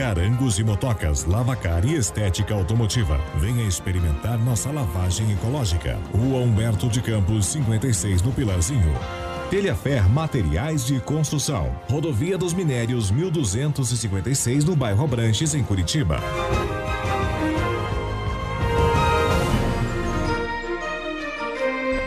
Carangos e motocas, lavacar e estética automotiva. Venha experimentar nossa lavagem ecológica. Rua Humberto de Campos, 56 no Pilarzinho. Telhafer Materiais de Construção. Rodovia dos Minérios 1256 no bairro Abranches, em Curitiba.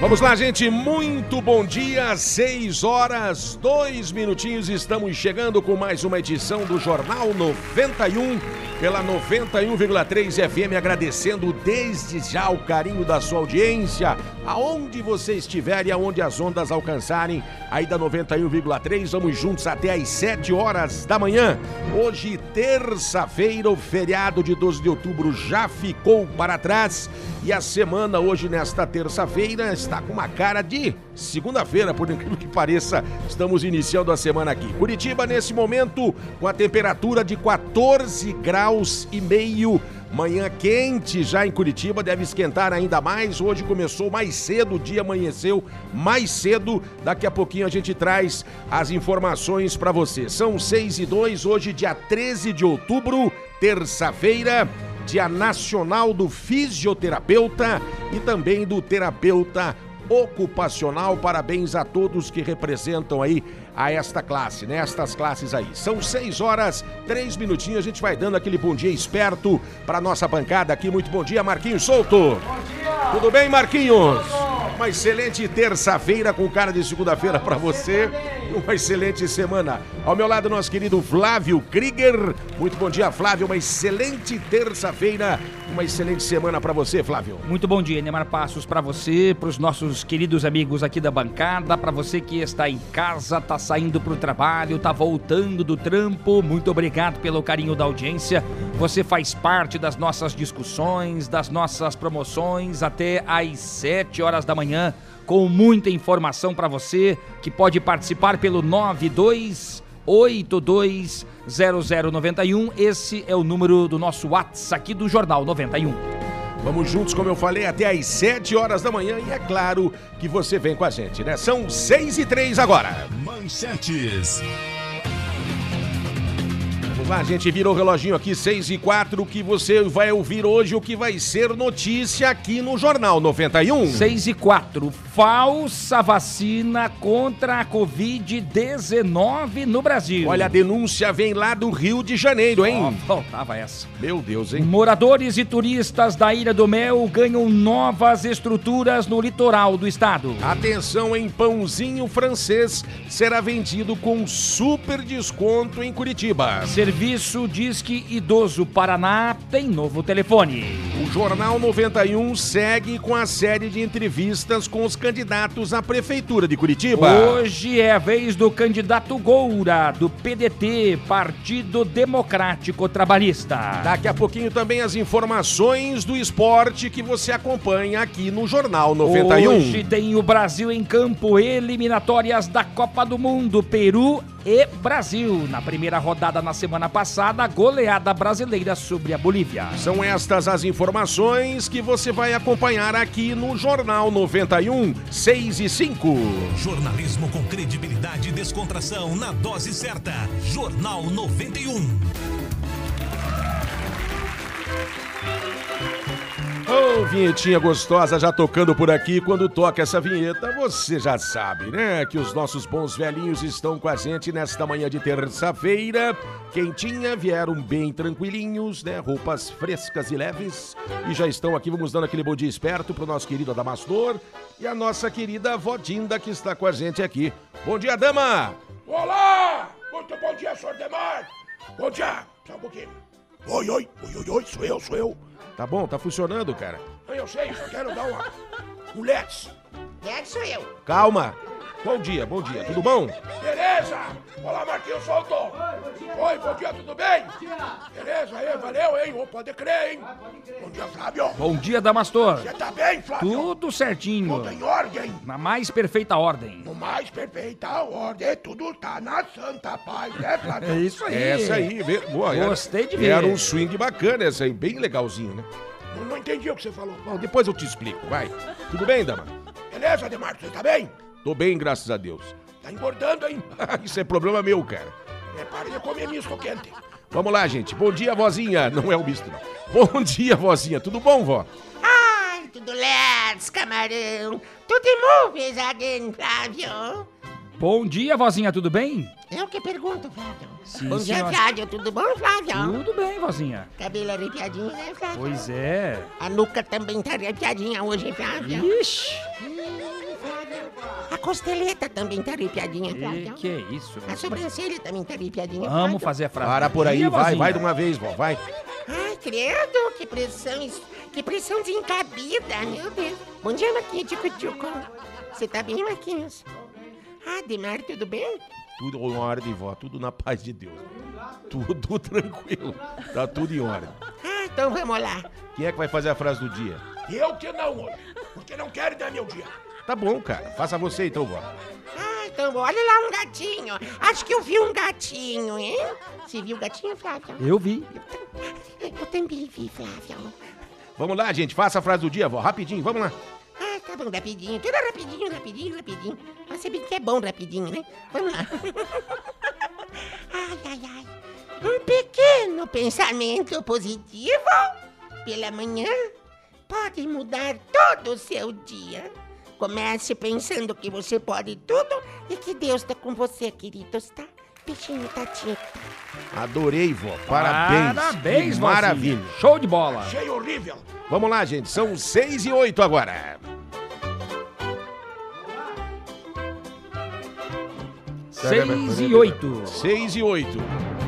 Vamos lá, gente. Muito bom dia. Seis horas, dois minutinhos. Estamos chegando com mais uma edição do Jornal 91 pela 91,3 FM. Agradecendo desde já o carinho da sua audiência, aonde você estiver e aonde as ondas alcançarem. Aí da 91,3, vamos juntos até às 7 horas da manhã. Hoje, terça-feira, o feriado de 12 de outubro já ficou para trás. E a semana hoje, nesta terça-feira, está com uma cara de segunda-feira, por incrível que pareça. Estamos iniciando a semana aqui. Curitiba, nesse momento, com a temperatura de 14 graus e meio. Manhã quente já em Curitiba, deve esquentar ainda mais. Hoje começou mais cedo, o dia amanheceu mais cedo. Daqui a pouquinho a gente traz as informações para você. São 6 e 2, hoje, dia 13 de outubro, terça-feira. Dia Nacional do Fisioterapeuta e também do Terapeuta Ocupacional. Parabéns a todos que representam aí a esta classe, né? Estas classes aí. São seis horas, três minutinhos. A gente vai dando aquele bom dia esperto para nossa bancada aqui. Muito bom dia, Marquinhos Souto. Bom dia. Tudo bem, Marquinhos? Uma excelente terça-feira com cara de segunda-feira para você. Uma excelente semana. Ao meu lado, nosso querido Flávio Krieger. Muito bom dia, Flávio. Uma excelente terça-feira. Uma excelente semana para você, Flávio. Muito bom dia, Neymar Passos, para você, para os nossos queridos amigos aqui da bancada, para você que está em casa, está saindo para o trabalho, está voltando do trampo. Muito obrigado pelo carinho da audiência. Você faz parte das nossas discussões, das nossas promoções até às 7 horas da manhã, com muita informação para você que pode participar pelo 92820091. Esse é o número do nosso WhatsApp aqui do Jornal 91. Vamos juntos, como eu falei, até às 7 horas da manhã e é claro que você vem com a gente, né? São 6 e 3 agora. Manchetes. Vamos lá, gente, virou o reloginho aqui, 6 e 4, que você vai ouvir hoje o que vai ser notícia aqui no Jornal 91. 6 e 4. Falsa vacina contra a Covid-19 no Brasil. Olha, a denúncia vem lá do Rio de Janeiro, hein? Faltava essa. Meu Deus, hein? Moradores e turistas da Ilha do Mel ganham novas estruturas no litoral do estado. Atenção, em pãozinho francês será vendido com super desconto em Curitiba. Serviço Disque Idoso Paraná tem novo telefone. O Jornal 91 segue com a série de entrevistas com os candidatos à Prefeitura de Curitiba. Hoje é a vez do candidato Goura, do PDT, Partido Democrático Trabalhista. Daqui a pouquinho também as informações do esporte que você acompanha aqui no Jornal 91. Hoje tem o Brasil em campo, eliminatórias da Copa do Mundo, Peru e Brasil. Na primeira rodada na semana passada, goleada brasileira sobre a Bolívia. São estas as informações que você vai acompanhar aqui no Jornal 91, 6 e 5. Jornalismo com credibilidade e descontração na dose certa. Jornal 91. Ô, vinhetinha gostosa já tocando por aqui. Quando toca essa vinheta, você já sabe, né? Que os nossos bons velhinhos estão com a gente nesta manhã de terça-feira. Quentinha, vieram bem tranquilinhos, né? Roupas frescas e leves. E já estão aqui, vamos dando aquele bom dia esperto pro nosso querido Adamastor e a nossa querida Vodinda que está com a gente aqui. Bom dia, dama! Olá! Muito bom dia, senhor Demar! Bom dia! Só um pouquinho. Oi, oi, oi, oi, oi, sou eu, sou eu. Tá bom, tá funcionando, cara. Eu sei, só quero dar uma... um let's. É que sou eu. Calma. Bom dia, bom dia. Tudo bom? Beleza? Olá, Marquinhos Solto. Oi, bom dia, tudo bem? Beleza, aí, valeu, hein? Ô, pode crer, hein? Bom dia, Flávio. Bom dia, Damastor. Você tá bem, Flávio? Tudo certinho. Tudo em ordem? Na mais perfeita ordem. No mais perfeita ordem, tudo tá na santa paz, né, Flávio? É isso aí. Essa aí, boa, Gostei de ver. Era um swing bacana essa aí, bem legalzinho, né? Não, não entendi o que você falou. Bom, depois eu te explico, vai. Tudo bem, Dama? Beleza, Ademar, você tá bem? Tô bem, graças a Deus. Tá engordando, hein? Isso é problema meu, cara. É, para de comer misto quente. Vamos lá, gente. Bom dia, vozinha. Não é o misto, não. Bom dia, vozinha. Tudo bom, vó? Ai, tudo let's, camarão. Tudo movies again, Flávio. Bom dia, vozinha, tudo bem? Eu que pergunto, Flávio. Sim, Bom dia, senhora. Flávio. Tudo bom, Flávio? Tudo bem, vozinha. Cabelo arrepiadinho, né, Flávio? Pois é. A nuca também tá arrepiadinha hoje, Flávio. Ixi. Costeleta também tá arrepiadinha, E que é isso? A sobrancelha também tá arrepiadinha, Vamos fazer a frase. Para por aí, vai, vai de uma vez, vó, vai. Ai, credo, que pressão, es- que pressão desencabida, meu Deus. Bom dia, Marquinhos Tico-Tico. Você tá bem, Marquinhos? Ah, Demar, tudo bem? Tudo em ordem, vó. Tudo na paz de Deus. Tudo tranquilo. Tá tudo em ordem. Ah, então vamos lá. Quem é que vai fazer a frase do dia? Eu que não hoje, porque não quero dar meu dia. Tá bom, cara. Faça você então, vó. Ah, então olha lá um gatinho. Acho que eu vi um gatinho, hein? Você viu o gatinho, Flávio? Eu vi. Eu também vi, Flávio. Vamos lá, gente. Faça a frase do dia, vó. Rapidinho, vamos lá. Ah, tá bom, rapidinho. Tudo rapidinho, rapidinho, rapidinho. Você bem que é bom rapidinho, né? Vamos lá. ai, ai, ai. Um pequeno pensamento positivo pela manhã pode mudar todo o seu dia. Comece pensando que você pode tudo e que Deus tá com você, queridos, tá? Peixinho, tatinho. Adorei, vó. Parabéns. Parabéns, vozinha. Maravilha. Show de bola. Achei horrível. Vamos lá, gente. São seis e oito agora. Seis e oito. Seis e oito.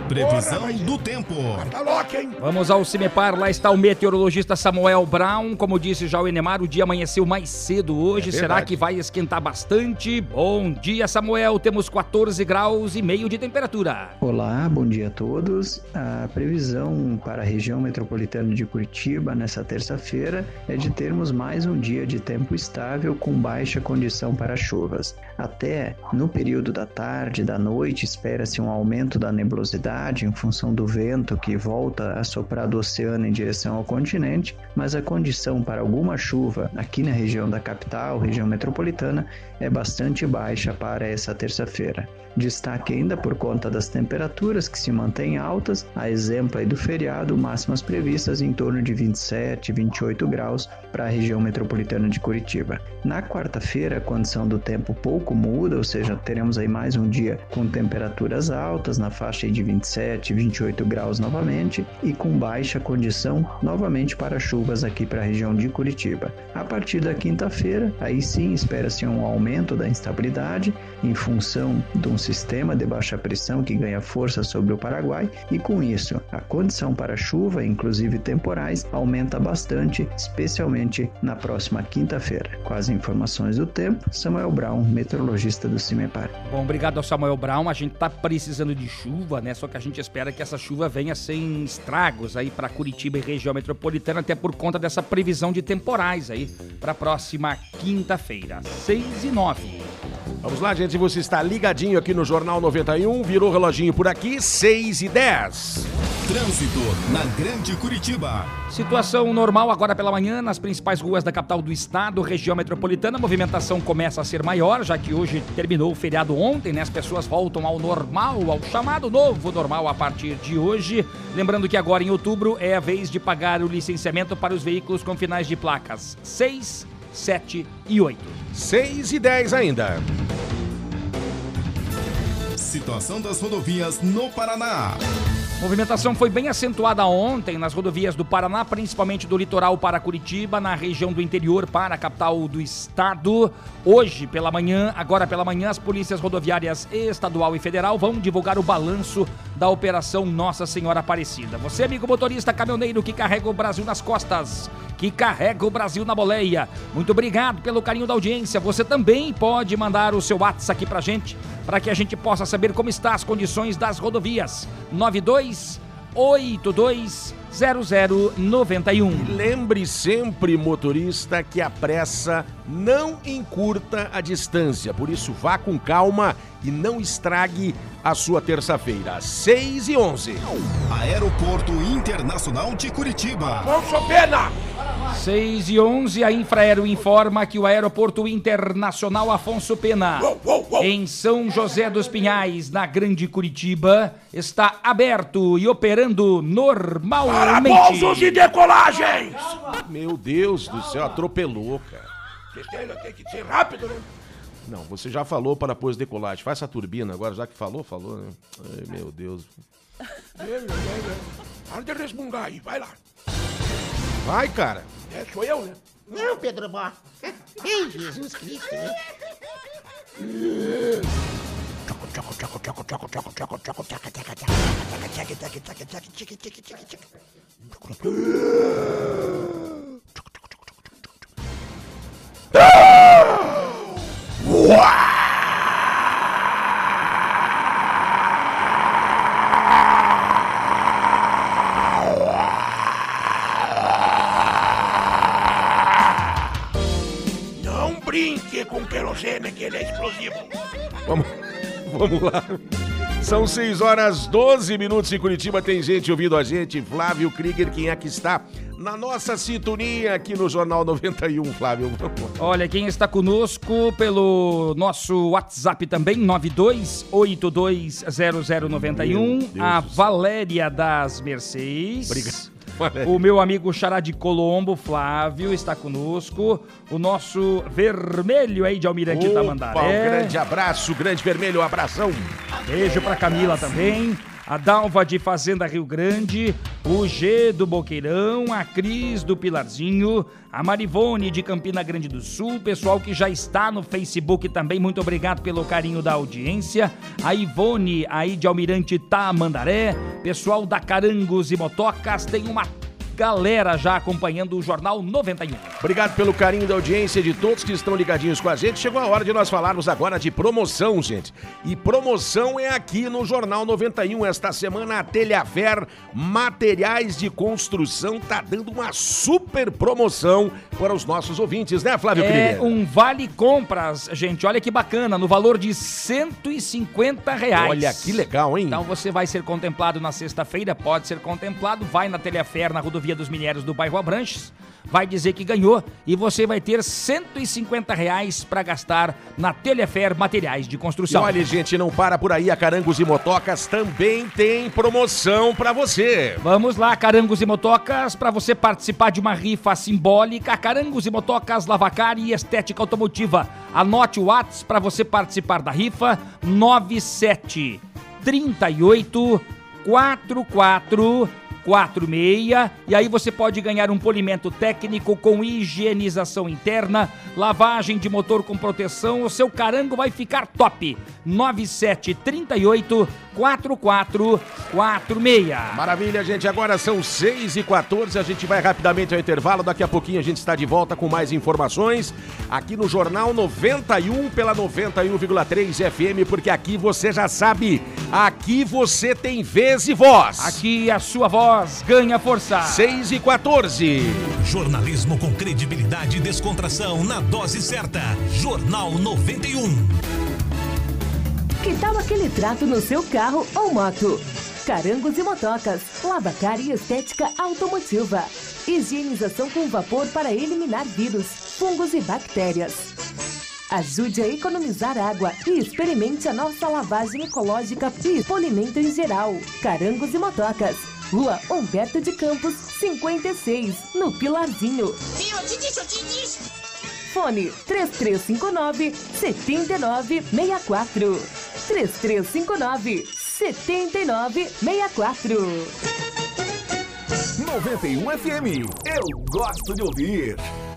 Previsão do tempo. Tá louco, hein? Vamos ao Cimepar, lá está o meteorologista Samuel Brown. Como disse já o Enemar, o dia amanheceu mais cedo hoje. É Será que vai esquentar bastante? Bom dia, Samuel. Temos 14 graus e meio de temperatura. Olá, bom dia a todos. A previsão para a região metropolitana de Curitiba nessa terça-feira é de termos mais um dia de tempo estável com baixa condição para chuvas. Até no período da tarde, da noite, espera-se um aumento da nebulosidade em função do vento que volta a soprar do oceano em direção ao continente, mas a condição para alguma chuva aqui na região da capital, região metropolitana, é bastante baixa para essa terça-feira. Destaque ainda por conta das temperaturas que se mantêm altas, a exemplo aí do feriado, máximas previstas em torno de 27, 28 graus para a região metropolitana de Curitiba. Na quarta-feira, a condição do tempo pouco muda, ou seja, teremos aí mais um dia com temperaturas altas na faixa de 27, 28 graus novamente e com baixa condição novamente para chuvas aqui para a região de Curitiba. A partir da quinta-feira, aí sim espera-se um aumento da instabilidade em função de um sistema de baixa pressão que ganha força sobre o Paraguai e com isso a condição para chuva, inclusive temporais, aumenta bastante, especialmente na próxima quinta-feira. Com as informações do tempo, Samuel Brown, meteorologista do CIMEPAR. Bom, obrigado ao Samuel Brown. A gente tá precisando de chuva, né? Só que a gente espera que essa chuva venha sem estragos aí para Curitiba e região metropolitana, até por conta dessa previsão de temporais aí para a próxima quinta-feira, 6 e 9. Vamos lá, gente. Você está ligadinho aqui no Jornal 91. Virou reloginho por aqui, 6 e 10. Trânsito na Grande Curitiba. Situação normal agora pela manhã nas principais ruas da capital do estado, região metropolitana. A movimentação começa a ser maior, já que hoje terminou o feriado ontem, né? As pessoas voltam ao normal, ao chamado novo normal a partir de hoje. Lembrando que agora em outubro é a vez de pagar o licenciamento para os veículos com finais de placas 6, 7 e 8. 6 e 10 ainda. Situação das rodovias no Paraná. Movimentação foi bem acentuada ontem nas rodovias do Paraná, principalmente do litoral para Curitiba, na região do interior para a capital do estado. Hoje pela manhã, agora pela manhã, as polícias rodoviárias estadual e federal vão divulgar o balanço da operação Nossa Senhora Aparecida. Você, amigo motorista caminhoneiro que carrega o Brasil nas costas, que carrega o Brasil na boleia. Muito obrigado pelo carinho da audiência. Você também pode mandar o seu WhatsApp aqui pra gente, para que a gente possa saber como está as condições das rodovias. 92 82 0091. Lembre sempre, motorista, que a pressa não encurta a distância. Por isso, vá com calma e não estrague a sua terça-feira. 6 e 11. Aeroporto Internacional de Curitiba. Afonso Pena! 6 e 11, a Infraero informa que o Aeroporto Internacional Afonso Pena, Uou, uou, uou. em São José dos Pinhais, na Grande Curitiba, está aberto e operando Para normalmente. pousos e decolagens! Meu Deus do céu, atropelou, cara. Vocês têm, que ser rápido, né? Não, você já falou para pôs decolagem. Faz essa turbina agora, já que falou, falou, né? Ai, meu Deus. Para de resmungar aí, vai lá. Vai, cara. É, sou eu, né? Não, Pedro Bó. Ei, Jesus Cristo, né? Tchaco, Uau! com querosene que ele é explosivo. Vamos, vamos lá. São 6 horas 12 minutos em Curitiba. Tem gente ouvindo a gente. Flávio Krieger, quem é que está? Na nossa sintonia aqui no Jornal 91, Flávio? Olha, quem está conosco pelo nosso WhatsApp também, 92820091, Meu Deus a. Valéria das Mercedes. Obrigado. O meu amigo Xará de Colombo, Flávio, está conosco. O nosso vermelho aí de Almirante Opa, Tamandaré. um grande abraço, grande vermelho, um abração. Beijo pra Camila também. A Dalva de Fazenda Rio Grande, o G do Boqueirão, a Cris do Pilarzinho, a Marivone de Campina Grande do Sul, pessoal que já está no Facebook também, muito obrigado pelo carinho da audiência. A Ivone aí de Almirante Tamandaré, pessoal da Carangos e Motocas, tem uma galera já acompanhando o Jornal 91. Obrigado pelo carinho da audiência de todos que estão ligadinhos com a gente. Chegou a hora de nós falarmos agora de promoção, gente. E promoção é aqui no Jornal 91. Esta semana a Telhafer Materiais de Construção tá dando uma super promoção para os nossos ouvintes, né, Flávio É um vale compras, gente, olha que bacana, no valor de 150 reais. Olha que legal, hein? Então você vai ser contemplado na sexta-feira, pode ser contemplado, vai na Telhafer, na rodovia dos Minérios do bairro Abranches, vai dizer que ganhou e você vai ter 150 reais para gastar na Telhafer Materiais de E Construção. olha, gente, não para por aí. A Carangos e Motocas também tem promoção para você. Vamos lá, Carangos e Motocas, para você participar de uma rifa simbólica. Carangos e Motocas, Lavacar e Estética Automotiva. Anote o WhatsApp para você participar da rifa: 97 38 44 46 e aí você pode ganhar um polimento técnico com higienização interna, lavagem de motor com proteção, o seu carango vai ficar top. 9738 4446. Maravilha, gente. Agora são 6 e 14 A gente vai rapidamente ao intervalo. Daqui a pouquinho a gente está de volta com mais informações aqui no Jornal 91 pela 91,3 FM, porque aqui você já sabe, aqui você tem vez e voz. Aqui a sua voz ganha força. 6 e 14 Jornalismo com credibilidade e descontração na dose certa. Jornal 91. Que tal aquele trato no seu carro ou moto? Carangos e motocas, lavacar e estética automotiva. Higienização com vapor para eliminar vírus, fungos e bactérias. Ajude a economizar água e experimente a nossa lavagem ecológica e polimento em geral. Carangos e motocas. Rua Humberto de Campos, 56, no Pilarzinho. Fone 3359 7964. 3359 7964. 91 FM. Eu gosto de ouvir.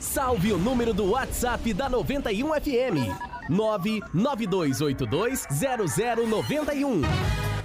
Salve o número do WhatsApp da 91 FM. 992820091.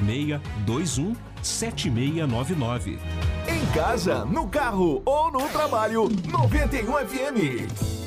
21 7699. Em casa, no carro ou no trabalho, 91 FM.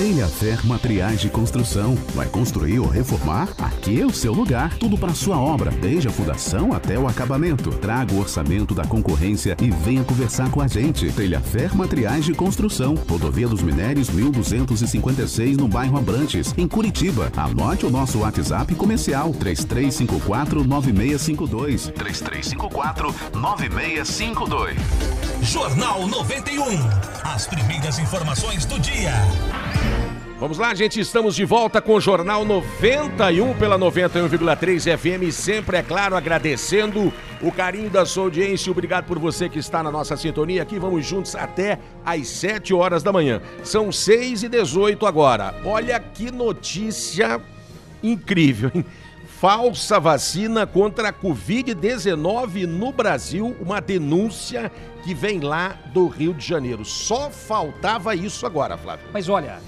Telhafer Materiais de Construção. Vai construir ou reformar? Aqui é o seu lugar. Tudo para sua obra, desde a fundação até o acabamento. Traga o orçamento da concorrência e venha conversar com a gente. Telhafer Materiais de Construção. Rodovia dos Minérios 1256 no bairro Abrantes, em Curitiba. Anote o nosso WhatsApp comercial 3354 9652. 3354 9652. Jornal 91. As primeiras informações do dia. Vamos lá, gente, estamos de volta com o Jornal 91 pela 91,3 FM. Sempre, é claro, agradecendo o carinho da sua audiência. Obrigado por você que está na nossa sintonia aqui. Vamos juntos até às 7 horas da manhã. São 6 e 18 agora. Olha que notícia incrível, hein? Falsa vacina contra a Covid-19 no Brasil, uma denúncia que vem lá do Rio de Janeiro. Só faltava isso agora, Flávio. Mas olha,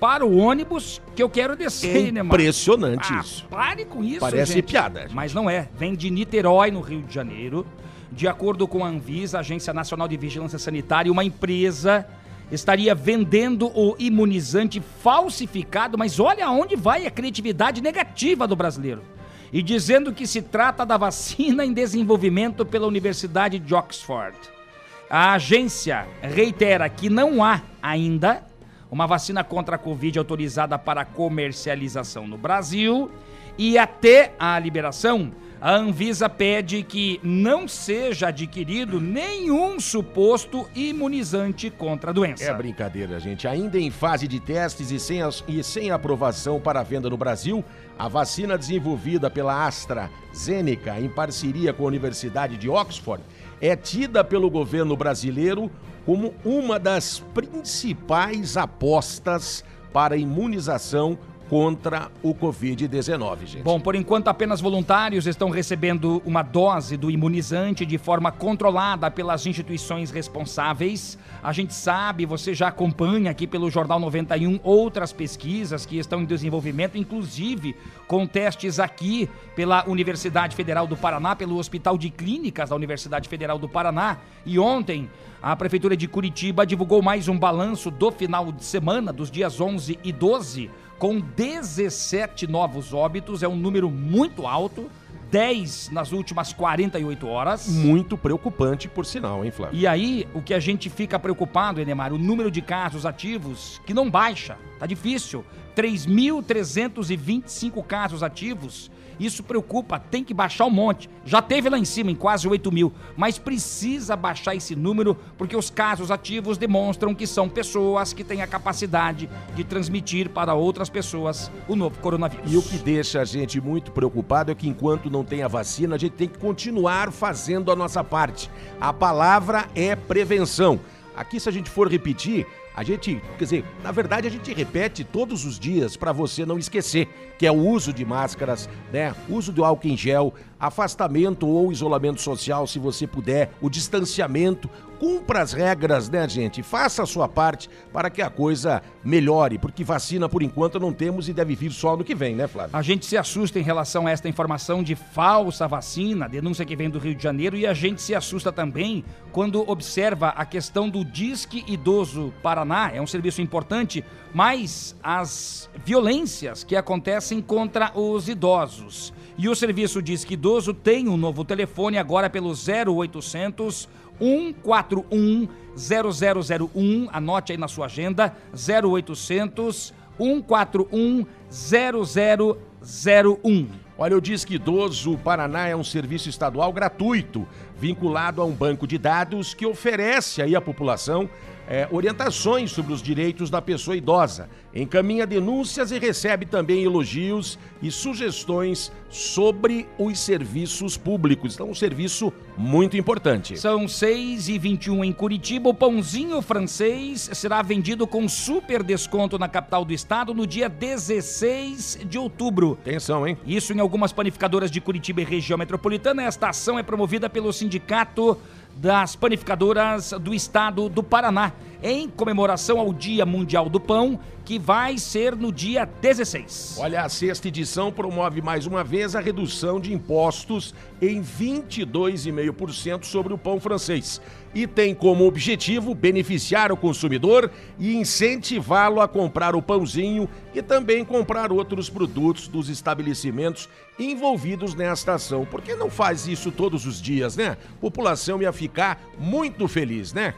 para o ônibus que eu quero descer, É né, mano? impressionante Ah, isso. Pare com isso, Parece gente. piada. Mas não é. Vem de Niterói, no Rio de Janeiro. De acordo com a Anvisa, Agência Nacional de Vigilância Sanitária, uma empresa estaria vendendo o imunizante falsificado, mas olha aonde vai a criatividade negativa do brasileiro. E dizendo que se trata da vacina em desenvolvimento pela Universidade de Oxford. A agência reitera que não há ainda uma vacina contra a Covid autorizada para comercialização no Brasil e até a liberação, a Anvisa pede que não seja adquirido nenhum suposto imunizante contra a doença. É brincadeira, gente. Ainda em fase de testes e sem, e sem aprovação para venda no Brasil, a vacina desenvolvida pela AstraZeneca em parceria com a Universidade de Oxford é tida pelo governo brasileiro como uma das principais apostas para imunização contra o Covid-19, gente. Bom, por enquanto apenas voluntários estão recebendo uma dose do imunizante de forma controlada pelas instituições responsáveis. A gente sabe, você já acompanha aqui pelo Jornal 91 outras pesquisas que estão em desenvolvimento, inclusive com testes aqui pela Universidade Federal do Paraná, pelo Hospital de Clínicas da Universidade Federal do Paraná. E ontem a Prefeitura de Curitiba divulgou mais um balanço do final de semana, dos dias 11 e 12, com 17 novos óbitos, é um número muito alto, 10 nas últimas 48 horas. Muito preocupante, por sinal, hein, Flávio? E aí, o que a gente fica preocupado, Enemar, o número de casos ativos que não baixa, tá difícil. 3.325 casos ativos. Isso preocupa, tem que baixar um monte. Já teve lá em cima, em quase 8 mil, mas precisa baixar esse número porque os casos ativos demonstram que são pessoas que têm a capacidade de transmitir para outras pessoas o novo coronavírus. E o que deixa a gente muito preocupado é que enquanto não tem a vacina, a gente tem que continuar fazendo a nossa parte. A palavra é prevenção. Aqui, se a gente for repetir, A gente, quer dizer, na verdade a gente repete todos os dias para você não esquecer, que é o uso de máscaras, né? Uso do álcool em gel, afastamento ou isolamento social, se você puder, o distanciamento. Cumpra as regras, né, gente? Faça a sua parte para que a coisa melhore, porque vacina por enquanto não temos e deve vir só no que vem, né, Flávio? A gente se assusta em relação a esta informação de falsa vacina, denúncia que vem do Rio de Janeiro, e a gente se assusta também quando observa a questão do Disque Idoso Paraná. É um serviço importante, mas as violências que acontecem contra os idosos. E o serviço Disque Idoso tem um novo telefone agora pelo 0800 141 0001. Anote aí na sua agenda: 0800 141 0001. Olha, o Disque Idoso Paraná é um serviço estadual gratuito, vinculado a um banco de dados que oferece aí à população é, orientações sobre os direitos da pessoa idosa, encaminha denúncias e recebe também elogios e sugestões sobre os serviços públicos. Então, um serviço muito importante. São 6 e 21 em Curitiba. O pãozinho francês será vendido com super desconto na capital do estado no dia 16 de outubro. Atenção, hein? Isso em algumas panificadoras de Curitiba e região metropolitana. Esta ação é promovida pelo Sindicato das panificadoras do estado do Paraná, em comemoração ao Dia Mundial do Pão, que vai ser no dia 16. Olha, a sexta edição promove mais uma vez a redução de impostos em 22,5% sobre o pão francês e tem como objetivo beneficiar o consumidor e incentivá-lo a comprar o pãozinho e também comprar outros produtos dos estabelecimentos envolvidos nesta ação. Por que não faz isso todos os dias, né? População ia ficar muito feliz, né?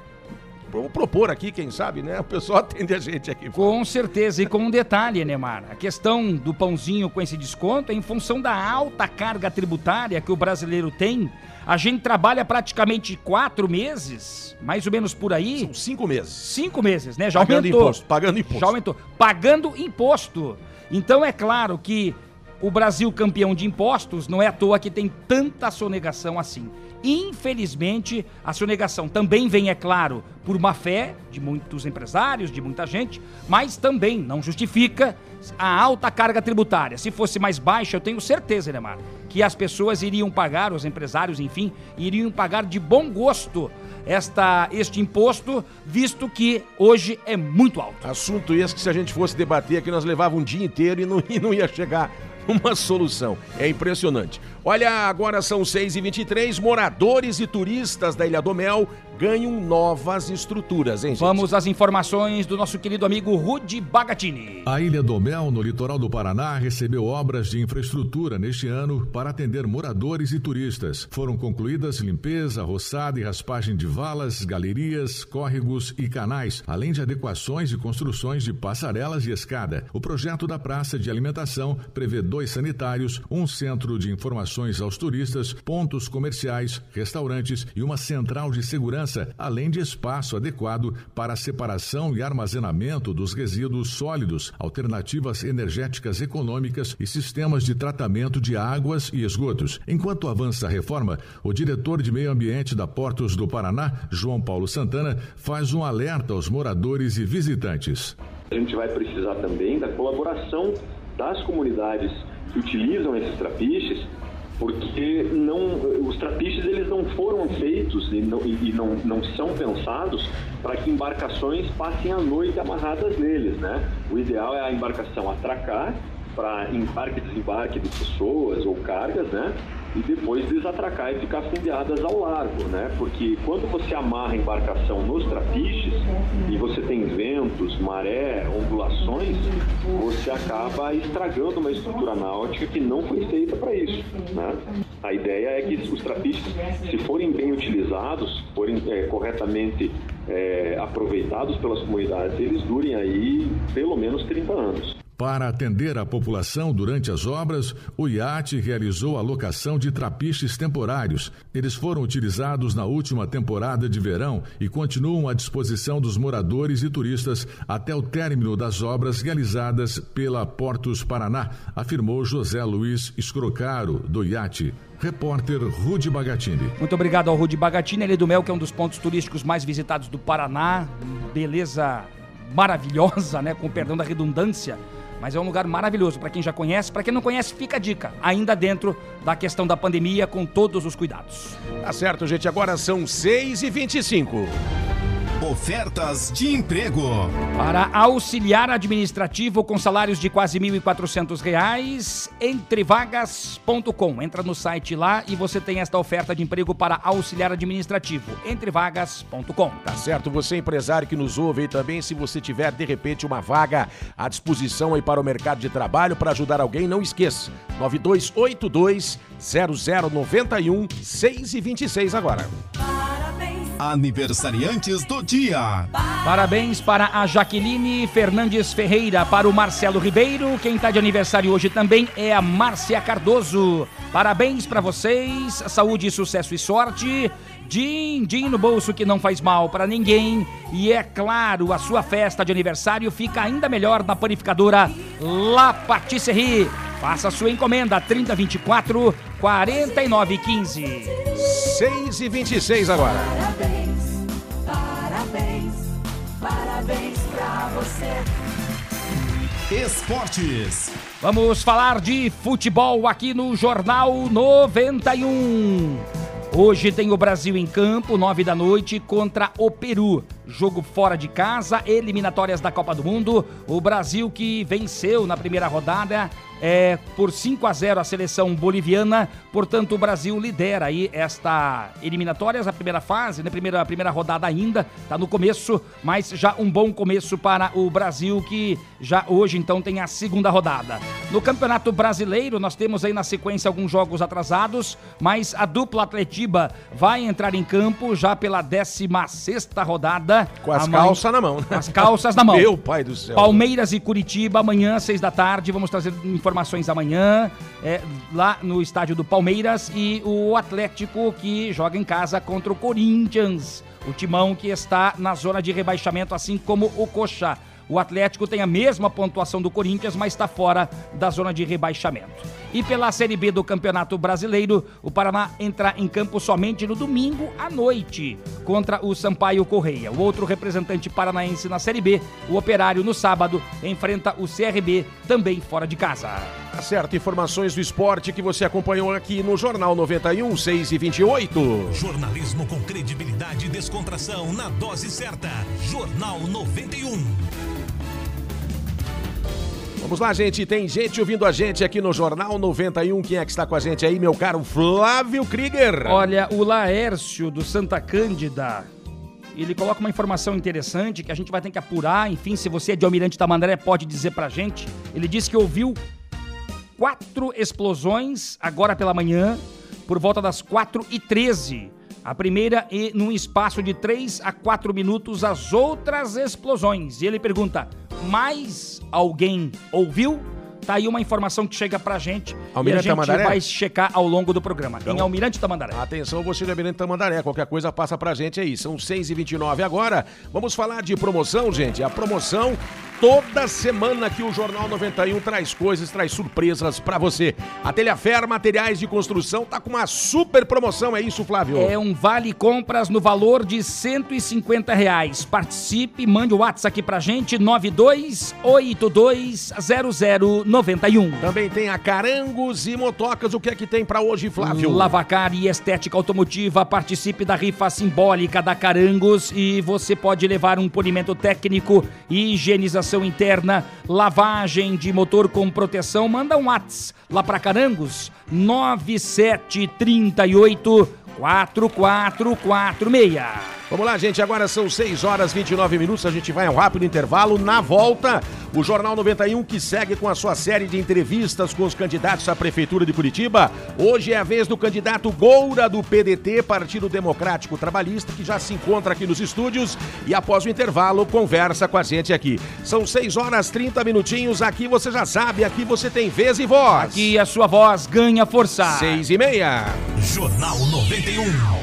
Vamos propor aqui, quem sabe, né? O pessoal atende a gente aqui. Com certeza, e com um detalhe, Neymar. A questão do pãozinho com esse desconto é em função da alta carga tributária que o brasileiro tem. A gente trabalha praticamente quatro meses, mais ou menos por aí. São cinco meses. Cinco meses, né? Já pagando aumentou. Imposto, pagando imposto. Já aumentou. Pagando imposto. Então é claro que o Brasil campeão de impostos não é à toa que tem tanta sonegação assim. Infelizmente, a sonegação também vem, é claro, por má fé de muitos empresários, de muita gente, mas também não justifica a alta carga tributária. Se fosse mais baixa, eu tenho certeza, Neymar, que as pessoas iriam pagar, os empresários, enfim, iriam pagar de bom gosto esta, este imposto, visto que hoje é muito alto. Assunto esse que se a gente fosse debater aqui, nós levava um dia inteiro e não, e não ia chegar uma solução. É impressionante. Olha, agora são 6h23, moradores e turistas da Ilha do Mel ganham novas estruturas, hein, gente? Vamos às informações do nosso querido amigo Rudi Bagatini. A Ilha do Mel, no litoral do Paraná, recebeu obras de infraestrutura neste ano para atender moradores e turistas. Foram concluídas limpeza, roçada e raspagem de valas, galerias, córregos e canais, além de adequações e construções de passarelas e escada. O projeto da praça de alimentação prevê dois sanitários, um centro de informações aos turistas, pontos comerciais, restaurantes e uma central de segurança, além de espaço adequado para separação e armazenamento dos resíduos sólidos, alternativas energéticas econômicas e sistemas de tratamento de águas e esgotos. Enquanto avança a reforma, o diretor de Meio Ambiente da Portos do Paraná, João Paulo Santana, faz um alerta aos moradores e visitantes. A gente vai precisar também da colaboração das comunidades que utilizam esses trapiches, porque não, os trapiches eles não foram feitos e não, e não, não são pensados para que embarcações passem a noite amarradas neles, né? O ideal é a embarcação atracar para embarque e desembarque de pessoas ou cargas, né? E depois desatracar e ficar fundeadas ao largo, né? Porque quando você amarra a embarcação nos trapiches e você tem ventos, maré, ondulações, você acaba estragando uma estrutura náutica que não foi feita para isso, né? A ideia é que os trapiches, se forem bem utilizados, forem é, corretamente é, aproveitados pelas comunidades, eles durem aí pelo menos 30 anos. Para atender a população durante as obras, o IAT realizou a locação de trapiches temporários. Eles foram utilizados na última temporada de verão e continuam à disposição dos moradores e turistas até o término das obras realizadas pela Portos Paraná, afirmou José Luiz Escrocaro, do IAT. Repórter Rude Bagatini. Muito obrigado ao Rude Bagatini, ele do Mel, que é um dos pontos turísticos mais visitados do Paraná. Beleza maravilhosa, né? Com perdão da redundância. Mas é um lugar maravilhoso para quem já conhece. Para quem não conhece, fica a dica. Ainda dentro da questão da pandemia, com todos os cuidados. Tá certo, gente. Agora são 6h25. Ofertas de emprego. Para auxiliar administrativo com salários de quase R$ 1.400, entrevagas.com. Entra no site lá e você tem esta oferta de emprego para auxiliar administrativo. entrevagas.com. Tá certo, você empresário que nos ouve aí também, se você tiver de repente uma vaga à disposição aí para o mercado de trabalho para ajudar alguém, não esqueça. 9282 0091 6 e 26 agora. Aniversariantes do dia. Parabéns para a Jaqueline Fernandes Ferreira, para o Marcelo Ribeiro. Quem está de aniversário hoje também é a Márcia Cardoso. Parabéns para vocês, saúde, sucesso e sorte. Din, din no bolso que não faz mal para ninguém. E é claro, a sua festa de aniversário fica ainda melhor na panificadora La Patisserie. Faça sua encomenda 3024 4915. 6 e 26 agora. Parabéns, parabéns, parabéns pra você. Esportes. Vamos falar de futebol aqui no Jornal 91. Hoje tem o Brasil em campo, nove da noite, contra o Peru. Jogo fora de casa, eliminatórias da Copa do Mundo. O Brasil que venceu na primeira rodada é, por 5 a 0 a seleção boliviana. Portanto, o Brasil lidera aí esta eliminatórias, a primeira fase, na primeira, a primeira rodada ainda, está no começo, mas já um bom começo para o Brasil que já hoje então tem a segunda rodada. No Campeonato Brasileiro, nós temos aí na sequência alguns jogos atrasados, mas a dupla Atletiba vai entrar em campo já pela 16 rodada. Com as Amanhã- calças na mão. né? As calças na mão. Meu pai do céu. Palmeiras e Curitiba, amanhã, seis da tarde. Vamos trazer informações amanhã, é, lá no estádio do Palmeiras. E o Atlético que joga em casa contra o Corinthians. O timão que está na zona de rebaixamento, assim como o Coxa. O Atlético tem a mesma pontuação do Corinthians, mas está fora da zona de rebaixamento. E pela Série B do Campeonato Brasileiro, o Paraná entra em campo somente no domingo à noite contra o Sampaio Correia. O outro representante paranaense na Série B, o Operário, no sábado, enfrenta o CRB também fora de casa. Tá certo, informações do esporte que você acompanhou aqui no Jornal 91, 6 e 28. Jornalismo com credibilidade e descontração na dose certa. Jornal 91. Vamos lá, gente. Tem gente ouvindo a gente aqui no Jornal 91. Quem é que está com a gente aí, meu caro Flávio Krieger? Olha, o Laércio do Santa Cândida. Ele coloca uma informação interessante que a gente vai ter que apurar. Enfim, se você é de Almirante Tamandaré, pode dizer pra gente. Ele disse que ouviu quatro explosões agora pela manhã, por volta das 4 e 13 A primeira e num espaço de 3 a 4 minutos as outras explosões. E ele pergunta: mais alguém ouviu? Tá aí uma informação que chega pra gente Almirante e a gente Tamandaré? vai checar ao longo do programa. Em Então- Almirante Tamandaré. Atenção, você de Almirante Tamandaré. Qualquer coisa passa pra gente aí. São 6 e 29 agora. Vamos falar de promoção, gente. A promoção toda semana que o Jornal 91 traz coisas, traz surpresas pra você. A Telhafer Materiais de Construção tá com uma super promoção, é isso, Flávio? É um vale compras no valor de 150 reais. Participe, mande o WhatsApp aqui pra gente, 92820091. Também tem a Carangos e Motocas. O que é que tem pra hoje, Flávio? Lavacar e Estética Automotiva, participe da rifa simbólica da Carangos e você pode levar um polimento técnico e higienização interna, lavagem de motor com proteção. Manda um WhatsApp lá pra Carangos, 9738 4446. Vamos lá, gente. Agora são 6 horas e 29 minutos. A gente vai a um rápido intervalo. Na volta, o Jornal 91 que segue com a sua série de entrevistas com os candidatos à Prefeitura de Curitiba. Hoje é a vez do candidato Goura do PDT, Partido Democrático Trabalhista, que já se encontra aqui nos estúdios e após o intervalo conversa com a gente aqui. São 6 horas e 30 minutinhos. Aqui você já sabe, aqui você tem vez e voz. Aqui a sua voz ganha força. 6 e meia. Jornal 91.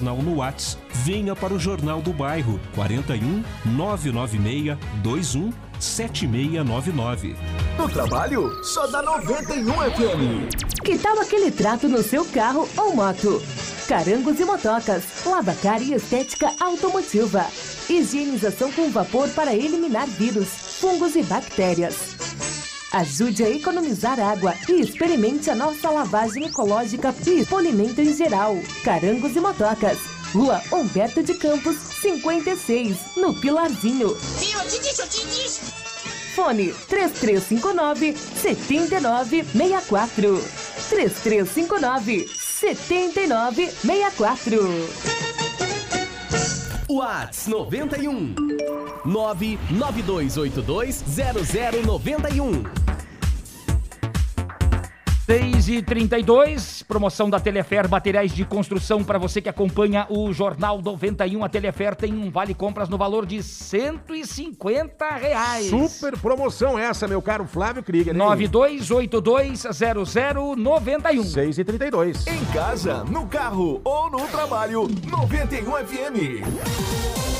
no WhatsApp. Venha para o Jornal do Bairro 41 996 21 7699. No trabalho, só dá 91 FM. Que tal aquele trato no seu carro ou moto? Carangos e motocas, lavacar e estética automotiva. Higienização com vapor para eliminar vírus, fungos e bactérias. Ajude a economizar água e experimente a nossa lavagem ecológica e polimento em geral. Carangos e motocas. Rua Humberto de Campos, 56, no Pilarzinho. Fone 3359 7964. 3359 7964. Whats 91 99282 0091 6 e 32 promoção da Telefer Materiais de Construção para você que acompanha o Jornal 91. A Telefer tem um vale compras no valor de 150 reais. Super promoção essa, meu caro Flávio Krieger. hein? 92820091. 6 e 32 Em casa, no carro ou no trabalho, 91 FM.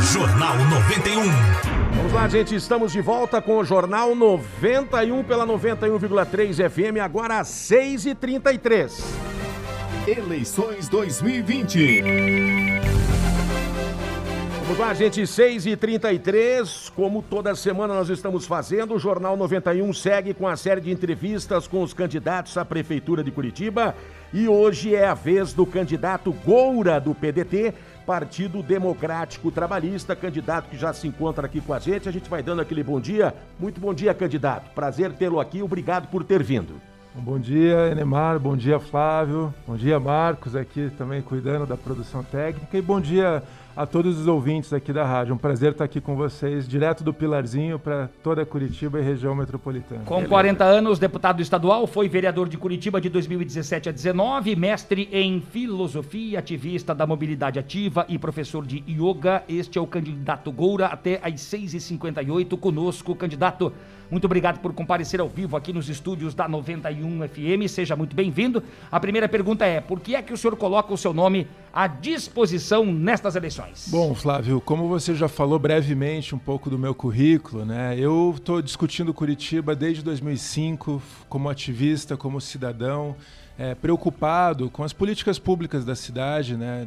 Jornal 91. Vamos lá, gente, estamos de volta com o Jornal 91 pela 91,3 FM, agora às 6 e 33 Eleições 2020. Vamos lá, gente, 6 e 33 como toda semana nós estamos fazendo, o Jornal 91 segue com a série de entrevistas com os candidatos à Prefeitura de Curitiba e hoje é a vez do candidato Goura do PDT, Partido Democrático Trabalhista, candidato que já se encontra aqui com a gente. A gente vai dando aquele bom dia. Muito bom dia, candidato. Prazer tê-lo aqui. Obrigado por ter vindo. Bom dia, Enemar. Bom dia, Flávio. Bom dia, Marcos, aqui também cuidando da produção técnica. E bom dia a todos os ouvintes aqui da rádio. Um prazer estar aqui com vocês, direto do Pilarzinho para toda Curitiba e região metropolitana. Com 40 anos, deputado estadual, foi vereador de Curitiba de 2017 a 19, mestre em filosofia, ativista da mobilidade ativa e professor de yoga. Este é o candidato Goura até às 6h58 conosco, candidato. Muito obrigado por comparecer ao vivo aqui nos estúdios da 91 FM. Seja muito bem-vindo. A primeira pergunta é: por que é que o senhor coloca o seu nome à disposição nestas eleições? Bom, Flávio, como você já falou brevemente um pouco do meu currículo, né? Eu estou discutindo Curitiba desde 2005 como ativista, como cidadão, é, preocupado com as políticas públicas da cidade, né?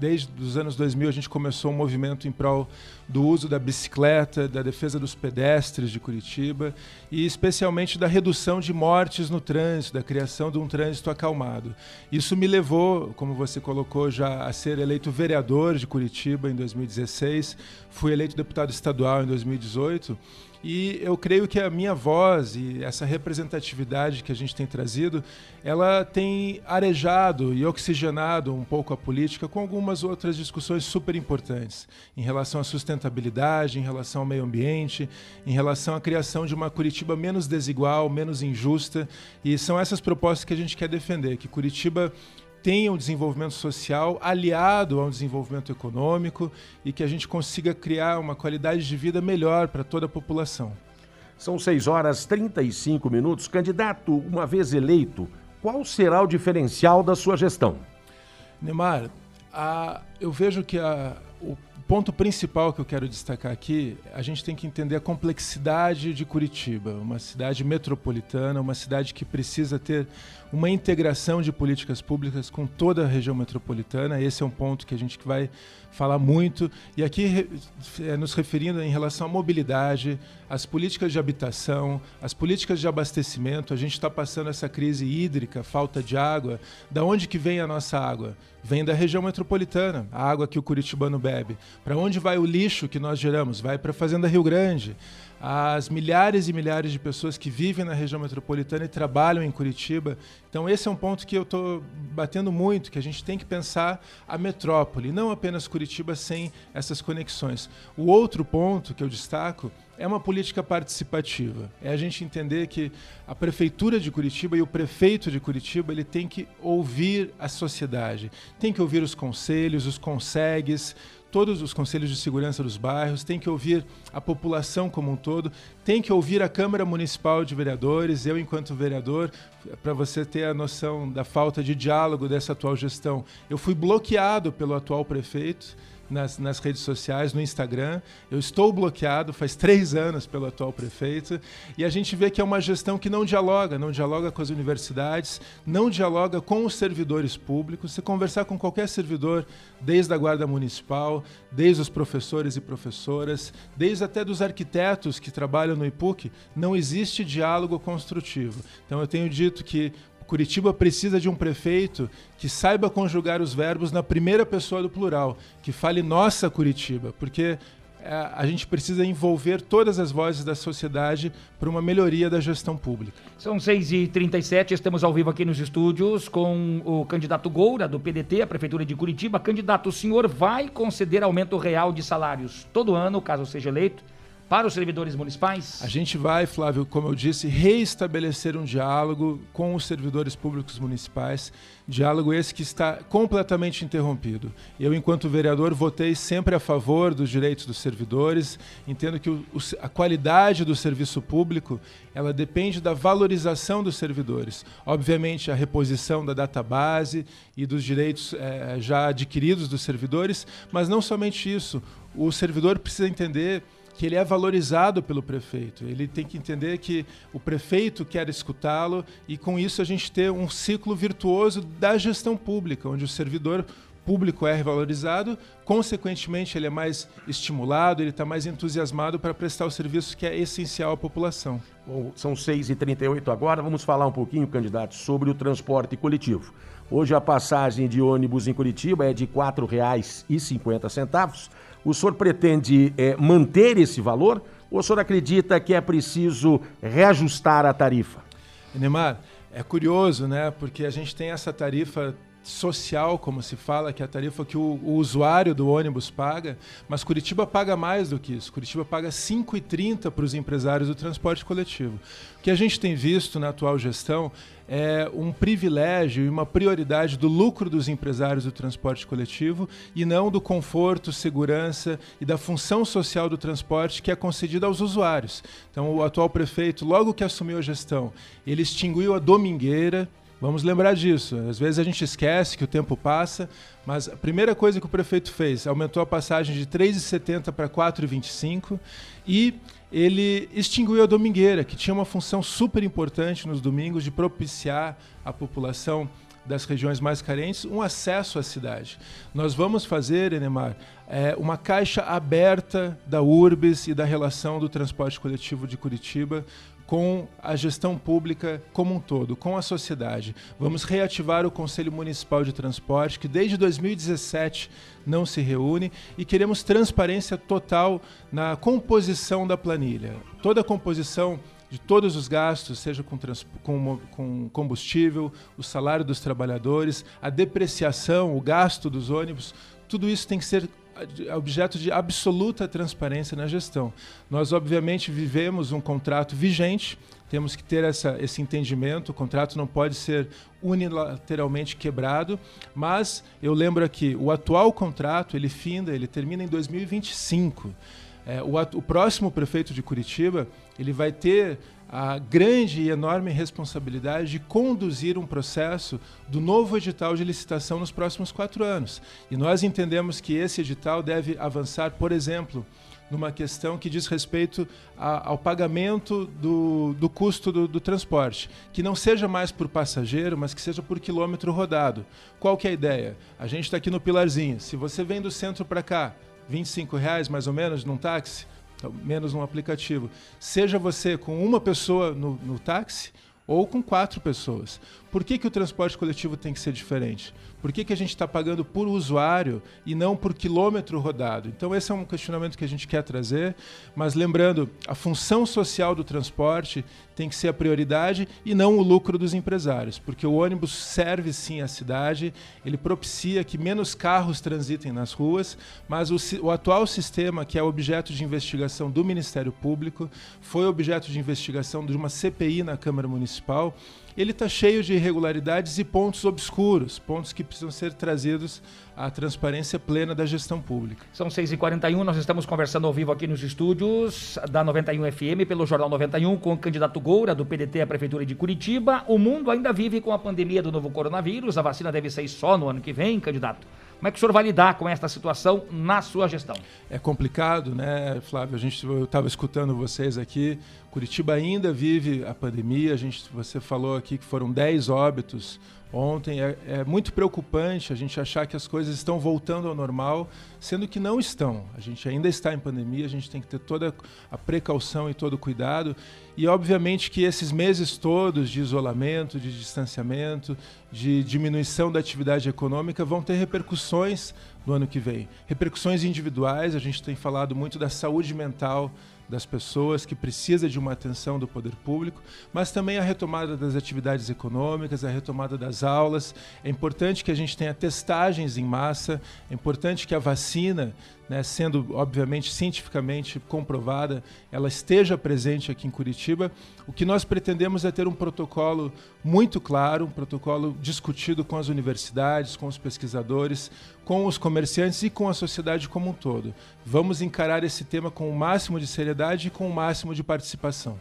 Desde os anos 2000 a gente começou um movimento em prol do uso da bicicleta, da defesa dos pedestres de Curitiba e especialmente da redução de mortes no trânsito, da criação de um trânsito acalmado. Isso me levou, como você colocou já, a ser eleito vereador de Curitiba em 2016, fui eleito deputado estadual em 2018 E eu creio que a minha voz e essa representatividade que a gente tem trazido, ela tem arejado e oxigenado um pouco a política com algumas outras discussões super importantes em relação à sustentabilidade, em relação ao meio ambiente, em relação à criação de uma Curitiba menos desigual, menos injusta. E são essas propostas que a gente quer defender, que Curitiba tenha um desenvolvimento social aliado a um desenvolvimento econômico e que a gente consiga criar uma qualidade de vida melhor para toda a população. São 6 horas 35 minutos. Candidato, uma vez eleito, qual será o diferencial da sua gestão? Neymar, a, eu vejo que a, o ponto principal que eu quero destacar aqui, a gente tem que entender a complexidade de Curitiba, uma cidade metropolitana, uma cidade que precisa ter uma integração de políticas públicas com toda a região metropolitana. Esse é um ponto que a gente vai falar muito. E aqui é, nos referindo em relação à mobilidade, às políticas de habitação, às políticas de abastecimento. A gente está passando essa crise hídrica, falta de água. Da onde que vem a nossa água? Vem da região metropolitana, a água que o curitibano bebe. Para onde vai o lixo que nós geramos? Vai para a Fazenda Rio Grande as milhares e milhares de pessoas que vivem na região metropolitana e trabalham em Curitiba. Então, esse é um ponto que eu estou batendo muito, que a gente tem que pensar a metrópole, não apenas Curitiba sem essas conexões. O outro ponto que eu destaco é uma política participativa. É a gente entender que a prefeitura de Curitiba e o prefeito de Curitiba ele tem que ouvir a sociedade, tem que ouvir os conselhos, os consegues, todos os conselhos de segurança dos bairros, tem que ouvir a população como um todo, tem que ouvir a Câmara Municipal de Vereadores, eu enquanto vereador, para você ter a noção da falta de diálogo dessa atual gestão. Eu fui bloqueado pelo atual prefeito nas, nas redes sociais, no Instagram. Eu estou bloqueado faz três anos pelo atual prefeito e a gente vê que é uma gestão que não dialoga, não dialoga com as universidades, não dialoga com os servidores públicos. Se conversar com qualquer servidor, desde a Guarda Municipal, desde os professores e professoras, desde até dos arquitetos que trabalham no IPUC, não existe diálogo construtivo. Então eu tenho dito que Curitiba precisa de um prefeito que saiba conjugar os verbos na primeira pessoa do plural, que fale nossa Curitiba, porque é, a gente precisa envolver todas as vozes da sociedade para uma melhoria da gestão pública. São 6h37, estamos ao vivo aqui nos estúdios com o candidato Goura, do PDT, a Prefeitura de Curitiba. Candidato, o senhor vai conceder aumento real de salários todo ano, caso seja eleito? Para os servidores municipais? A gente vai, Flávio, como eu disse, reestabelecer um diálogo com os servidores públicos municipais, diálogo esse que está completamente interrompido. Eu, enquanto vereador, votei sempre a favor dos direitos dos servidores, entendo que o, a qualidade do serviço público ela depende da valorização dos servidores. Obviamente, a reposição da database e dos direitos é, já adquiridos dos servidores, mas não somente isso. O servidor precisa entender que ele é valorizado pelo prefeito. Ele tem que entender que o prefeito quer escutá-lo e com isso a gente ter um ciclo virtuoso da gestão pública, onde o servidor público é valorizado, consequentemente ele é mais estimulado, ele está mais entusiasmado para prestar o serviço que é essencial à população. Bom, são 6h38 agora, vamos falar um pouquinho, candidato, sobre o transporte coletivo. Hoje a passagem de ônibus em Curitiba é de R$ 4,50 o senhor pretende é, manter esse valor ou o senhor acredita que é preciso reajustar a tarifa? Neymar, é curioso, né? Porque a gente tem essa tarifa social, como se fala, que é a tarifa que o, o, usuário do ônibus paga, mas Curitiba paga mais do que isso. Curitiba paga 5,30 para os empresários do transporte coletivo. O que a gente tem visto na atual gestão é um privilégio e uma prioridade do lucro dos empresários do transporte coletivo e não do conforto, segurança e da função social do transporte que é concedida aos usuários. Então, o atual prefeito, logo que assumiu a gestão, ele extinguiu a domingueira. Vamos lembrar disso. Às vezes a gente esquece que o tempo passa, mas a primeira coisa que o prefeito fez, aumentou a passagem de 3,70 para 4,25 e ele extinguiu a domingueira, que tinha uma função super importante nos domingos de propiciar à população das regiões mais carentes um acesso à cidade. Nós vamos fazer, Enemar, é, uma caixa aberta da URBS e da relação do transporte coletivo de Curitiba com a gestão pública como um todo, com a sociedade. Vamos reativar o Conselho Municipal de Transporte, que desde 2017 não se reúne, e queremos transparência total na composição da planilha. Toda a composição de todos os gastos, seja com, com, com, combustível, o salário dos trabalhadores, a depreciação, o gasto dos ônibus, tudo isso tem que ser objeto de absoluta transparência na gestão. Nós, obviamente, vivemos um contrato vigente, temos que ter essa, esse entendimento, o contrato não pode ser unilateralmente quebrado, mas eu lembro aqui, o atual contrato, ele finda, ele termina em 2025. É, o, o próximo prefeito de Curitiba, ele vai ter a grande e enorme responsabilidade de conduzir um processo do novo edital de licitação nos próximos quatro anos. E nós entendemos que esse edital deve avançar, por exemplo, numa questão que diz respeito a, ao pagamento do, do custo do, do, transporte, que não seja mais por passageiro, mas que seja por quilômetro rodado. Qual que é a ideia? A gente está aqui no Pilarzinho. Se você vem do centro para cá, 25 reais mais ou menos num táxi, então, menos um aplicativo. Seja você com uma pessoa no, no táxi ou com quatro pessoas. Por que, que o transporte coletivo tem que ser diferente? Por que, que a gente está pagando por usuário e não por quilômetro rodado? Então, esse é um questionamento que a gente quer trazer, mas lembrando, a função social do transporte tem que ser a prioridade e não o lucro dos empresários, porque o ônibus serve sim à cidade, ele propicia que menos carros transitem nas ruas, mas o, o atual sistema, que é objeto de investigação do Ministério Público, foi objeto de investigação de uma CPI na Câmara Municipal ele está cheio de irregularidades e pontos obscuros, pontos que precisam ser trazidos à transparência plena da gestão pública. São 6h41, nós estamos conversando ao vivo aqui nos estúdios da 91 FM, pelo Jornal 91, com o candidato Goura, do PDT à Prefeitura de Curitiba. O mundo ainda vive com a pandemia do novo coronavírus, a vacina deve sair só no ano que vem, candidato. Como é que o senhor vai lidar com esta situação na sua gestão? É complicado, né, Flávio? A gente, eu estava escutando vocês aqui. Curitiba ainda vive a pandemia. A gente, você falou aqui que foram 10 óbitos ontem. É, é, muito preocupante a gente achar que as coisas estão voltando ao normal, sendo que não estão. A gente ainda está em pandemia, a gente tem que ter toda a precaução e todo o cuidado. E obviamente que esses meses todos de isolamento, de distanciamento, de diminuição da atividade econômica vão ter repercussões no ano que vem. Repercussões individuais, a gente tem falado muito da saúde mental das pessoas, que precisa de uma atenção do poder público, mas também a retomada das atividades econômicas, a retomada das aulas. É importante que a gente tenha testagens em massa, é importante que a vacina né, sendo obviamente cientificamente comprovada, ela esteja presente aqui em Curitiba. O que nós pretendemos é ter um protocolo muito claro, um protocolo discutido com as universidades, com os pesquisadores, com os comerciantes e com a sociedade como um todo. Vamos encarar esse tema com o máximo de seriedade e com o máximo de participação.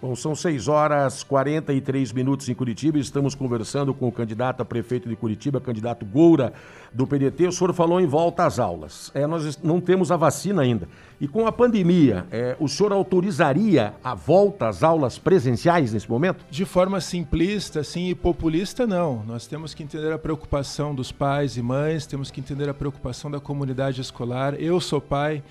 Bom, são 6 horas 43 minutos em Curitiba. Estamos conversando com o candidato a prefeito de Curitiba, candidato Goura do PDT. O senhor falou em volta às aulas. É, nós não temos a vacina ainda. E com a pandemia, é, o senhor autorizaria a volta às aulas presenciais nesse momento? De forma simplista, sim, e populista, não. Nós temos que entender a preocupação dos pais e mães, temos que entender a preocupação da comunidade escolar. Eu sou pai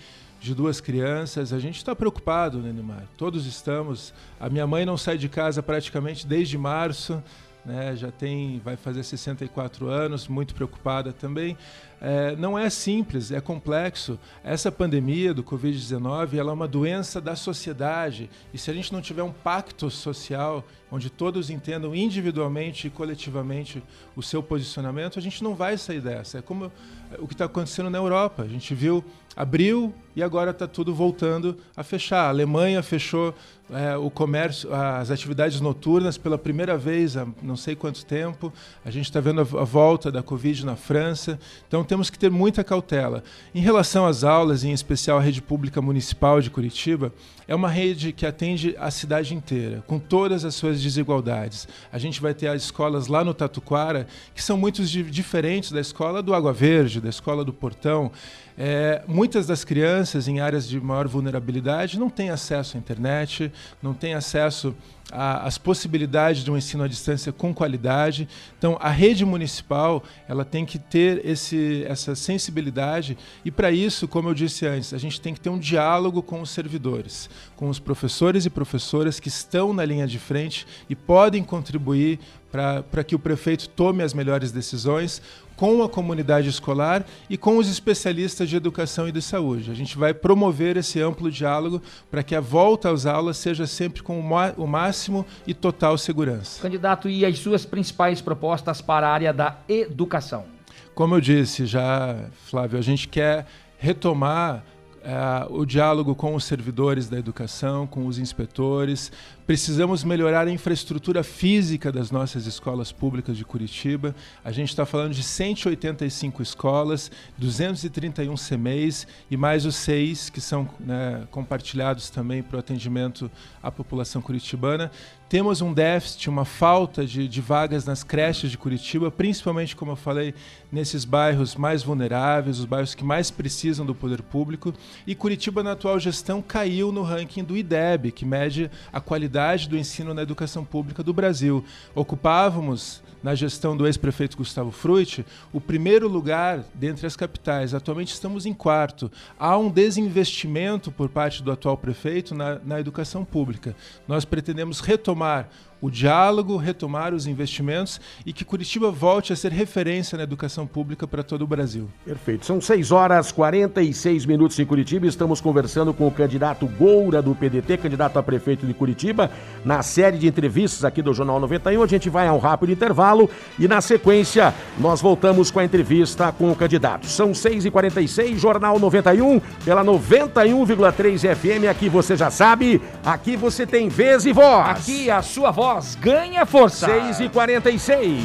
de duas crianças. A gente está preocupado, né, Neymar? Todos estamos. A minha mãe não sai de casa praticamente desde março. Né, já tem, vai fazer 64 anos, muito preocupada também. É, não é simples, é complexo. Essa pandemia do Covid-19 ela é uma doença da sociedade e se a gente não tiver um pacto social onde todos entendam individualmente e coletivamente o seu posicionamento, a gente não vai sair dessa. É como o que está acontecendo na Europa. A gente viu abriu e agora está tudo voltando a fechar. A Alemanha fechou é, o comércio, as atividades noturnas pela primeira vez há não sei quanto tempo. A gente está vendo a, volta da Covid na França. Então temos que ter muita cautela. Em relação às aulas, em especial a rede pública municipal de Curitiba, é uma rede que atende a cidade inteira, com todas as suas desigualdades. A gente vai ter as escolas lá no Tatuquara, que são muito diferentes da escola do Água Verde, da escola do Portão. É, muitas das crianças crianças em áreas de maior vulnerabilidade não têm acesso à internet, não têm acesso às possibilidades de um ensino à distância com qualidade. Então, a rede municipal ela tem que ter esse, essa sensibilidade e, para isso, como eu disse antes, a gente tem que ter um diálogo com os servidores, com os professores e professoras que estão na linha de frente e podem contribuir para que o prefeito tome as melhores decisões com a comunidade escolar e com os especialistas de educação e de saúde. A gente vai promover esse amplo diálogo para que a volta às aulas seja sempre com o máximo e total segurança. Candidato, e as suas principais propostas para a área da educação? Como eu disse já, Flávio, a gente quer retomar Uh, o diálogo com os servidores da educação, com os inspetores, Precisamos melhorar a infraestrutura física das nossas escolas públicas de Curitiba. A gente está falando de 185 escolas, 231 CMEs e mais os seis que são né, compartilhados também para o atendimento à população curitibana. Temos um déficit, uma falta de, de, vagas nas creches de Curitiba, principalmente, como eu falei, nesses bairros mais vulneráveis, os bairros que mais precisam do poder público. E Curitiba, na atual gestão, caiu no ranking do IDEB, que mede a qualidade qualidade do ensino na educação pública do Brasil. Ocupávamos, na gestão do ex-prefeito Gustavo Fruit, o primeiro lugar dentre as capitais. Atualmente estamos em quarto. Há um desinvestimento por parte do atual prefeito na, na educação pública. Nós pretendemos retomar o diálogo, retomar os investimentos e que Curitiba volte a ser referência na educação pública para todo o Brasil. Perfeito. São 6 horas 46 minutos em Curitiba. Estamos conversando com o candidato Goura do PDT, candidato a prefeito de Curitiba, na série de entrevistas aqui do Jornal 91. A gente vai a um rápido intervalo e na sequência nós voltamos com a entrevista com o candidato. São 6h46, Jornal 91, pela 91,3 FM. Aqui você já sabe, aqui você tem vez e voz. Aqui a sua voz voz ganha força. 6 e 46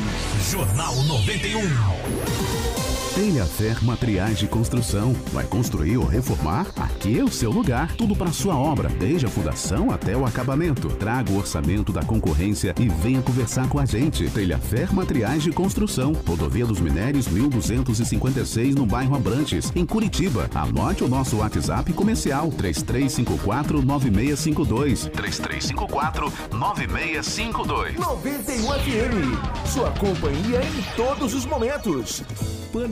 Jornal 91. Telhafer Materiais de Construção. Vai construir ou reformar? Aqui é o seu lugar. Tudo para sua obra, desde a fundação até o acabamento. Traga o orçamento da concorrência e venha conversar com a gente. Telhafer Materiais de Construção. Rodovia dos Minérios 1256 no bairro Abrantes, em Curitiba. Anote o nosso WhatsApp comercial 3354 9652. 3354 9652. 91 FM. Sua companhia em todos os momentos.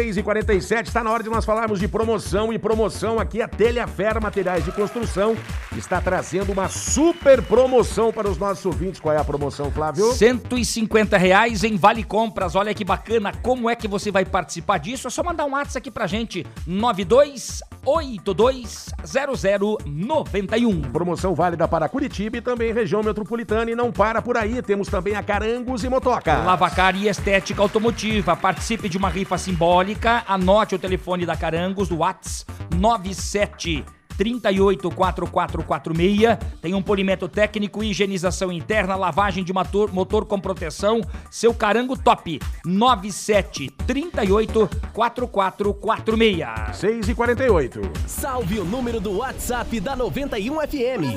6h47. Está na hora de nós falarmos de promoção. E promoção aqui, a Telhafer Materiais de Construção está trazendo uma super promoção para os nossos ouvintes. Qual é a promoção, Flávio? 150 reais em Vale Compras. Olha que bacana. Como é que você vai participar disso? É só mandar um WhatsApp aqui pra gente. 92820091. Promoção válida para Curitiba e também região metropolitana. E não para por aí. Temos também a Carangos e Motoca. Lavacar e Estética Automotiva. Participe de uma rifa simbólica. Anote o telefone da Carangos do WhatsApp 97 384446. Tem um polimento técnico, higienização interna, lavagem de motor, motor com proteção. Seu carango top. 97 38 4446. 6 e 48. Salve o número do WhatsApp da 91 FM.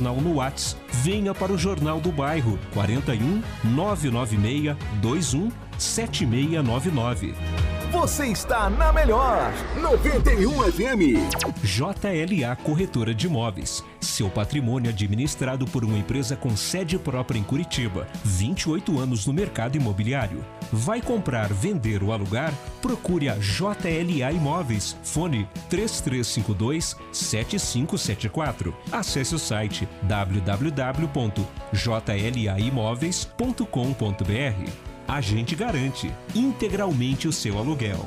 no Whats. Venha para o Jornal do Bairro 41 996 21 7699. Você está na melhor 91 FM. JLA Corretora de Imóveis. Seu patrimônio administrado por uma empresa com sede própria em Curitiba. 28 anos no mercado imobiliário. Vai comprar, vender ou alugar? Procure a JLA Imóveis. Fone 3352 7574. Acesse o site www.jlaimóveis.com.br. A gente garante integralmente o seu aluguel.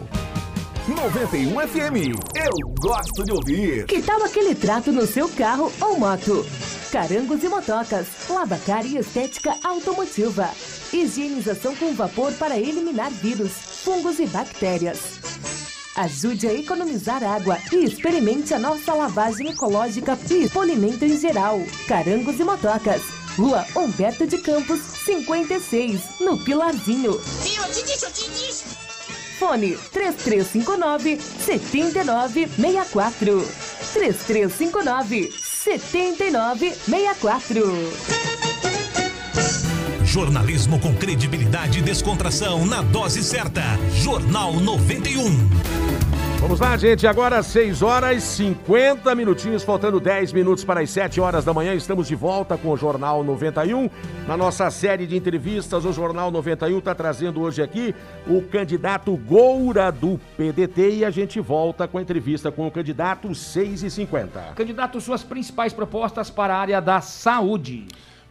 91 FM. Eu gosto de ouvir. Que tal aquele trato no seu carro ou moto? Carangos e motocas, lavacar e estética automotiva. Higienização com vapor para eliminar vírus, fungos e bactérias. Ajude a economizar água e experimente a nossa lavagem ecológica e polimento em geral. Carangos e motocas. Rua Humberto de Campos, 56, no Pilarzinho. Fone 3359 7964. 3359 7964. Jornalismo com credibilidade e descontração na dose certa. Jornal 91. Vamos lá, gente. Agora 6 horas 50 minutinhos, faltando 10 minutos para as 7 horas da manhã. Estamos de volta com o Jornal 91. Na nossa série de entrevistas, o Jornal 91 está trazendo hoje aqui o candidato Goura do PDT e a gente volta com a entrevista com o candidato 6 e 50. Candidato, suas principais propostas para a área da saúde.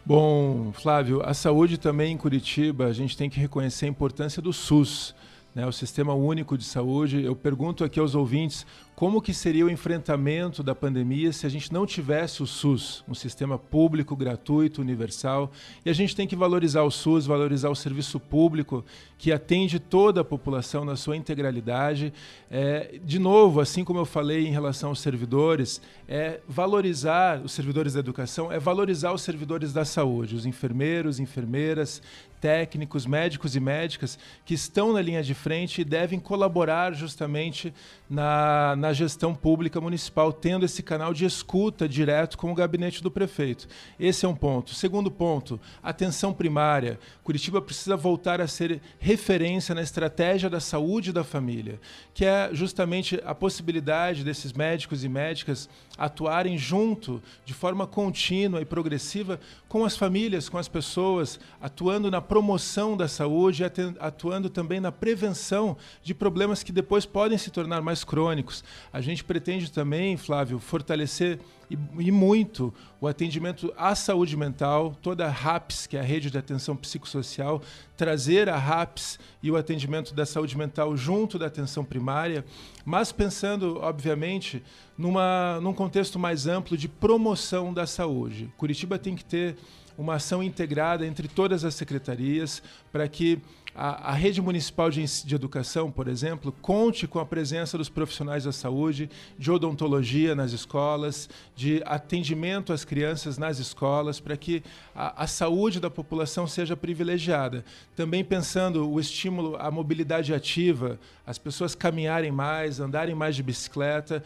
Bom, Flávio, a saúde também em Curitiba, a gente tem que reconhecer a importância do SUS, né, o Sistema Único de Saúde. Eu pergunto aqui aos ouvintes como que seria o enfrentamento da pandemia se a gente não tivesse o SUS, um sistema público, gratuito, universal. E a gente tem que valorizar o SUS, valorizar o serviço público que atende toda a população na sua integralidade. É, de novo, assim como eu falei em relação aos servidores, é valorizar os servidores da educação, é valorizar os servidores da saúde, os enfermeiros, enfermeiras, técnicos, médicos e médicas que estão na linha de frente e devem colaborar justamente na, na gestão pública municipal, tendo esse canal de escuta direto com o gabinete do prefeito. Esse é um ponto. Segundo ponto, atenção primária. Curitiba precisa voltar a ser referência na estratégia da saúde da família, que é justamente a possibilidade desses médicos e médicas atuarem junto, de forma contínua e progressiva, com as famílias, com as pessoas, atuando na promoção da saúde, atuando também na prevenção de problemas que depois podem se tornar mais crônicos. A gente pretende também, Flávio, fortalecer e, e, muito o atendimento à saúde mental, toda a RAPS, que é a rede de atenção psicossocial, trazer a RAPS e o atendimento da saúde mental junto da atenção primária, mas pensando, obviamente, numa, num contexto mais amplo de promoção da saúde. Curitiba tem que ter uma ação integrada entre todas as secretarias para que a, a, rede municipal de, de, educação, por exemplo, conte com a presença dos profissionais da saúde, de odontologia nas escolas, de atendimento às crianças nas escolas, para que a, a saúde da população seja privilegiada. Também pensando o estímulo à mobilidade ativa, as pessoas caminharem mais, andarem mais de bicicleta,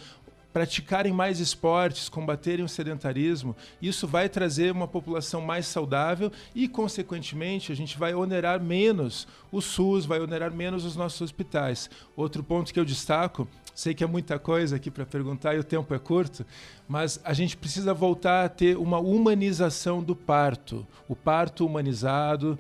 praticarem mais esportes, combaterem o sedentarismo, isso vai trazer uma população mais saudável e, consequentemente, a gente vai onerar menos o SUS, vai onerar menos os nossos hospitais. Outro ponto que eu destaco Sei que é muita coisa aqui para perguntar e o tempo é curto, mas a gente precisa voltar a ter uma humanização do parto. O parto humanizado,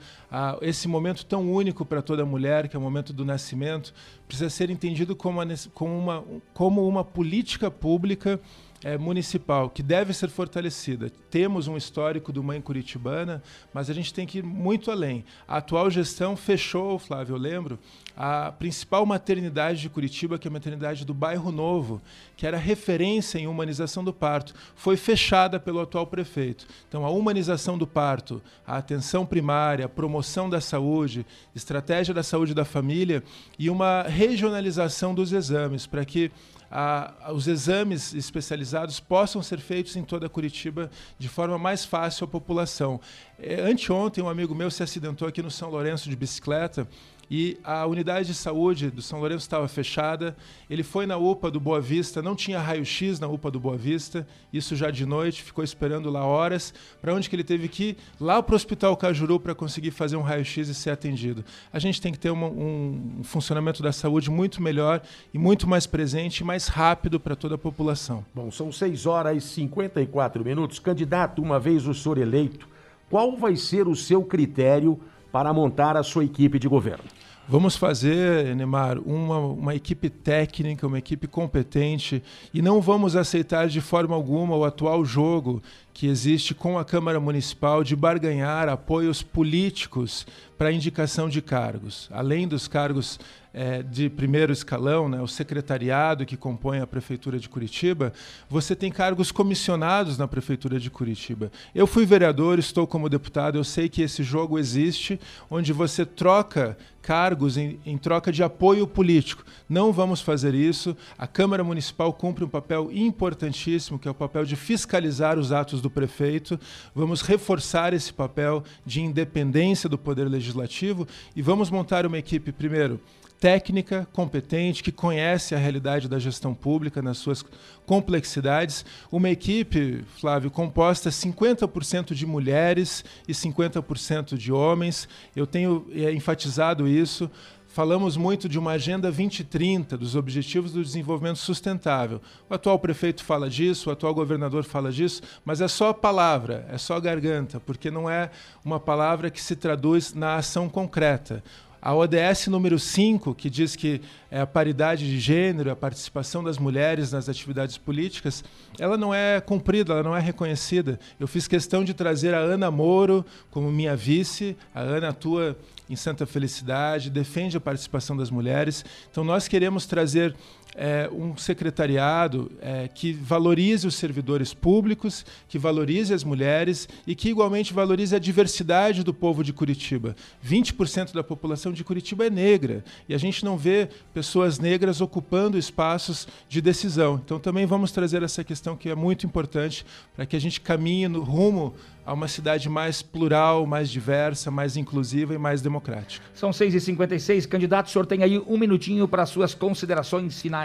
esse momento tão único para toda mulher, que é o momento do nascimento, precisa ser entendido como como uma, como uma política pública é, municipal que deve ser fortalecida. Temos um histórico do Mãe Curitibana, mas a gente tem que ir muito além. A atual gestão fechou, Flávio, eu lembro, a principal maternidade de Curitiba, que é a maternidade do Bairro Novo, que era referência em humanização do parto, foi fechada pelo atual prefeito. Então, a humanização do parto, a atenção primária, a promoção da saúde, estratégia da saúde da família e uma regionalização dos exames para que a, os exames especializados possam ser feitos em toda Curitiba de forma mais fácil à população. É, anteontem, um amigo meu se acidentou aqui no São Lourenço de bicicleta e a unidade de saúde do São Lourenço estava fechada. Ele foi na UPA do Boa Vista, não tinha raio-x na UPA do Boa Vista, isso já de noite, ficou esperando lá horas. Para onde que ele teve que ir? Lá para o Hospital Cajuru para conseguir fazer um raio-x e ser atendido. A gente tem que ter uma, um funcionamento da saúde muito melhor e muito mais presente e mais rápido para toda a população. Bom, são 6 horas e 54 minutos. Candidato, uma vez o senhor eleito, qual vai ser o seu critério para montar a sua equipe de governo? Vamos fazer, Neymar, uma, uma equipe técnica, uma equipe competente e não vamos aceitar de forma alguma o atual jogo que existe com a Câmara Municipal de barganhar apoios políticos para indicação de cargos. Além dos cargos é, de primeiro escalão, né, o secretariado que compõe a Prefeitura de Curitiba, você tem cargos comissionados na Prefeitura de Curitiba. Eu fui vereador, estou como deputado, eu sei que esse jogo existe, onde você troca cargos em, em, troca de apoio político. Não vamos fazer isso. A Câmara Municipal cumpre um papel importantíssimo, que é o papel de fiscalizar os atos do prefeito. Vamos reforçar esse papel de independência do Poder Legislativo e vamos montar uma equipe, primeiro, técnica, competente, que conhece a realidade da gestão pública nas suas complexidades. Uma equipe, Flávio, composta 50% de mulheres e 50% de homens. Eu tenho é, enfatizado isso. Falamos muito de uma Agenda 2030, dos Objetivos do Desenvolvimento Sustentável. O atual prefeito fala disso, o atual governador fala disso, mas é só palavra, é só garganta, porque não é uma palavra que se traduz na ação concreta. A ODS número 5, que diz que é a paridade de gênero, a participação das mulheres nas atividades políticas, ela não é cumprida, ela não é reconhecida. Eu fiz questão de trazer a Ana Moro como minha vice. A Ana atua em Santa Felicidade, defende a participação das mulheres. Então, nós queremos trazer é, um secretariado é, que valorize os servidores públicos, que valorize as mulheres e que igualmente valorize a diversidade do povo de Curitiba. 20% da população de Curitiba é negra e a gente não vê pessoas negras ocupando espaços de decisão. Então também vamos trazer essa questão que é muito importante para que a gente caminhe no rumo a uma cidade mais plural, mais diversa, mais inclusiva e mais democrática. São 6h56. Candidato, o senhor tem aí um minutinho para suas considerações finais.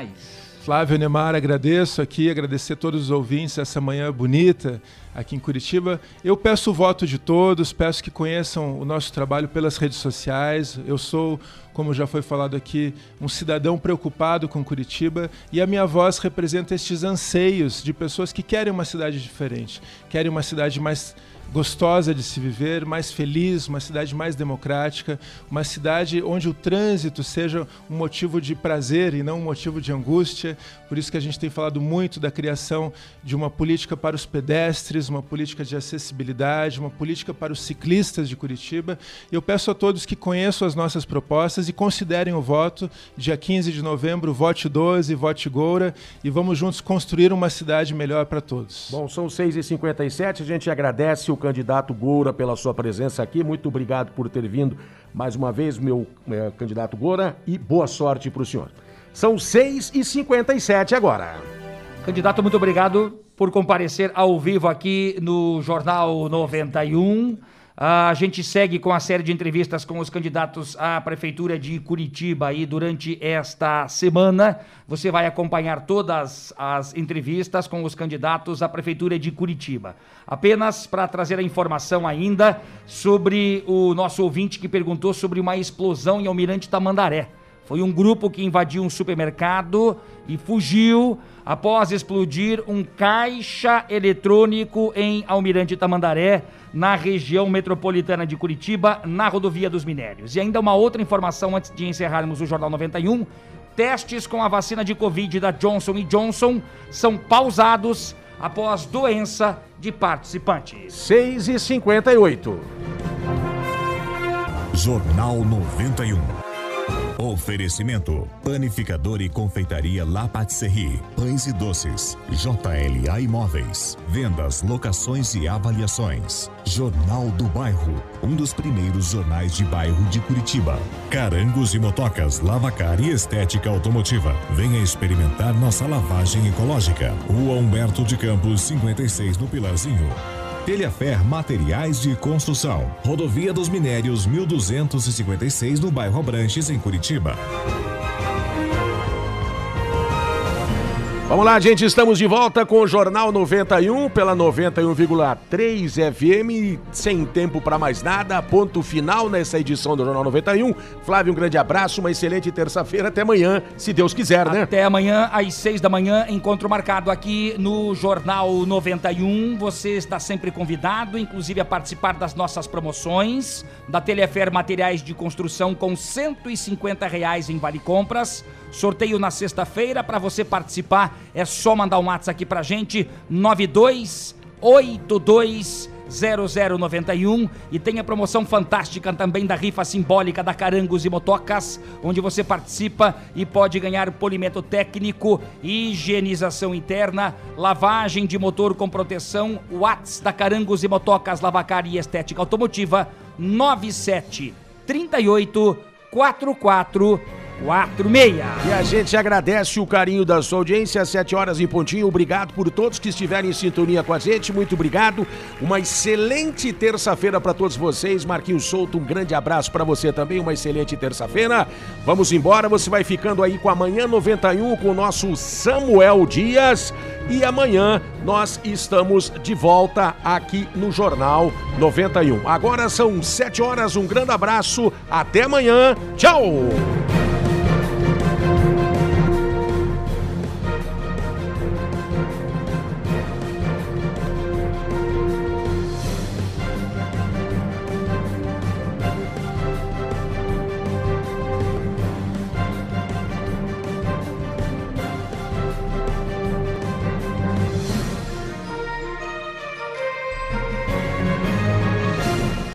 Flávio Neymar, agradeço aqui, agradecer a todos os ouvintes essa manhã bonita aqui em Curitiba. Eu peço o voto de todos, peço que conheçam o nosso trabalho pelas redes sociais. Eu sou, como já foi falado aqui, um cidadão preocupado com Curitiba e a minha voz representa estes anseios de pessoas que querem uma cidade diferente, querem uma cidade mais gostosa de se viver, mais feliz, uma cidade mais democrática, uma cidade onde o trânsito seja um motivo de prazer e não um motivo de angústia. Por isso que a gente tem falado muito da criação de uma política para os pedestres, uma política de acessibilidade, uma política para os ciclistas de Curitiba. E eu peço a todos que conheçam as nossas propostas e considerem o voto. Dia 15 de novembro, vote 12, vote Goura e vamos juntos construir uma cidade melhor para todos. Bom, são 6h57, a gente agradece o candidato Goura, pela sua presença aqui. Muito obrigado por ter vindo mais uma vez, meu é, candidato Goura, e boa sorte para o senhor. São 6h57 agora. Candidato, muito obrigado por comparecer ao vivo aqui no Jornal 91. A gente segue com a série de entrevistas com os candidatos à Prefeitura de Curitiba aí durante esta semana. Você vai acompanhar todas as entrevistas com os candidatos à Prefeitura de Curitiba. Apenas para trazer a informação ainda sobre o nosso ouvinte que perguntou sobre uma explosão em Almirante Tamandaré. Foi um grupo que invadiu um supermercado e fugiu após explodir um caixa eletrônico em Almirante Tamandaré, na região metropolitana de Curitiba, na rodovia dos Minérios. E ainda uma outra informação antes de encerrarmos o Jornal 91: testes com a vacina de Covid da Johnson Johnson são pausados após doença de participantes. 6 e 58 Jornal 91. Oferecimento: Panificador e Confeitaria La Patisserie. Pães e doces. JLA Imóveis. Vendas, locações e avaliações. Jornal do Bairro. Um dos primeiros jornais de bairro de Curitiba. Carangos e motocas, lavacar e estética automotiva. Venha experimentar nossa lavagem ecológica. Rua Humberto de Campos, 56 no Pilarzinho. Telhafer Materiais de Construção. Rodovia dos Minérios 1256 no bairro Abranches, em Curitiba. Vamos lá, gente, estamos de volta com o Jornal 91 pela 91,3 FM, sem tempo para mais nada, ponto final nessa edição do Jornal 91. Flávio, um grande abraço, uma excelente terça-feira, até amanhã, se Deus quiser, né? Até amanhã, às seis da manhã, encontro marcado aqui no Jornal 91. Você está sempre convidado, inclusive a participar das nossas promoções da Telefer Materiais de Construção com 150 reais em Vale Compras. Sorteio na sexta-feira. Para você participar, é só mandar um WhatsApp aqui pra gente: 9282 0091 e tem a promoção fantástica também da rifa simbólica da Carangos e Motocas, onde você participa e pode ganhar polimento técnico, higienização interna, lavagem de motor com proteção, Whats da Carangos e Motocas, lavacar e estética automotiva 97 38 44 46. E a gente agradece o carinho da sua audiência, às 7 horas em pontinho. Obrigado por todos que estiverem em sintonia com a gente. Muito obrigado. Uma excelente terça-feira para todos vocês. Marquinhos Souto, um grande abraço para você também. Uma excelente terça-feira. Vamos embora. Você vai ficando aí com amanhã 91 com o nosso Samuel Dias. E amanhã nós estamos de volta aqui no Jornal 91. Agora são 7 horas. Um grande abraço. Até amanhã. Tchau.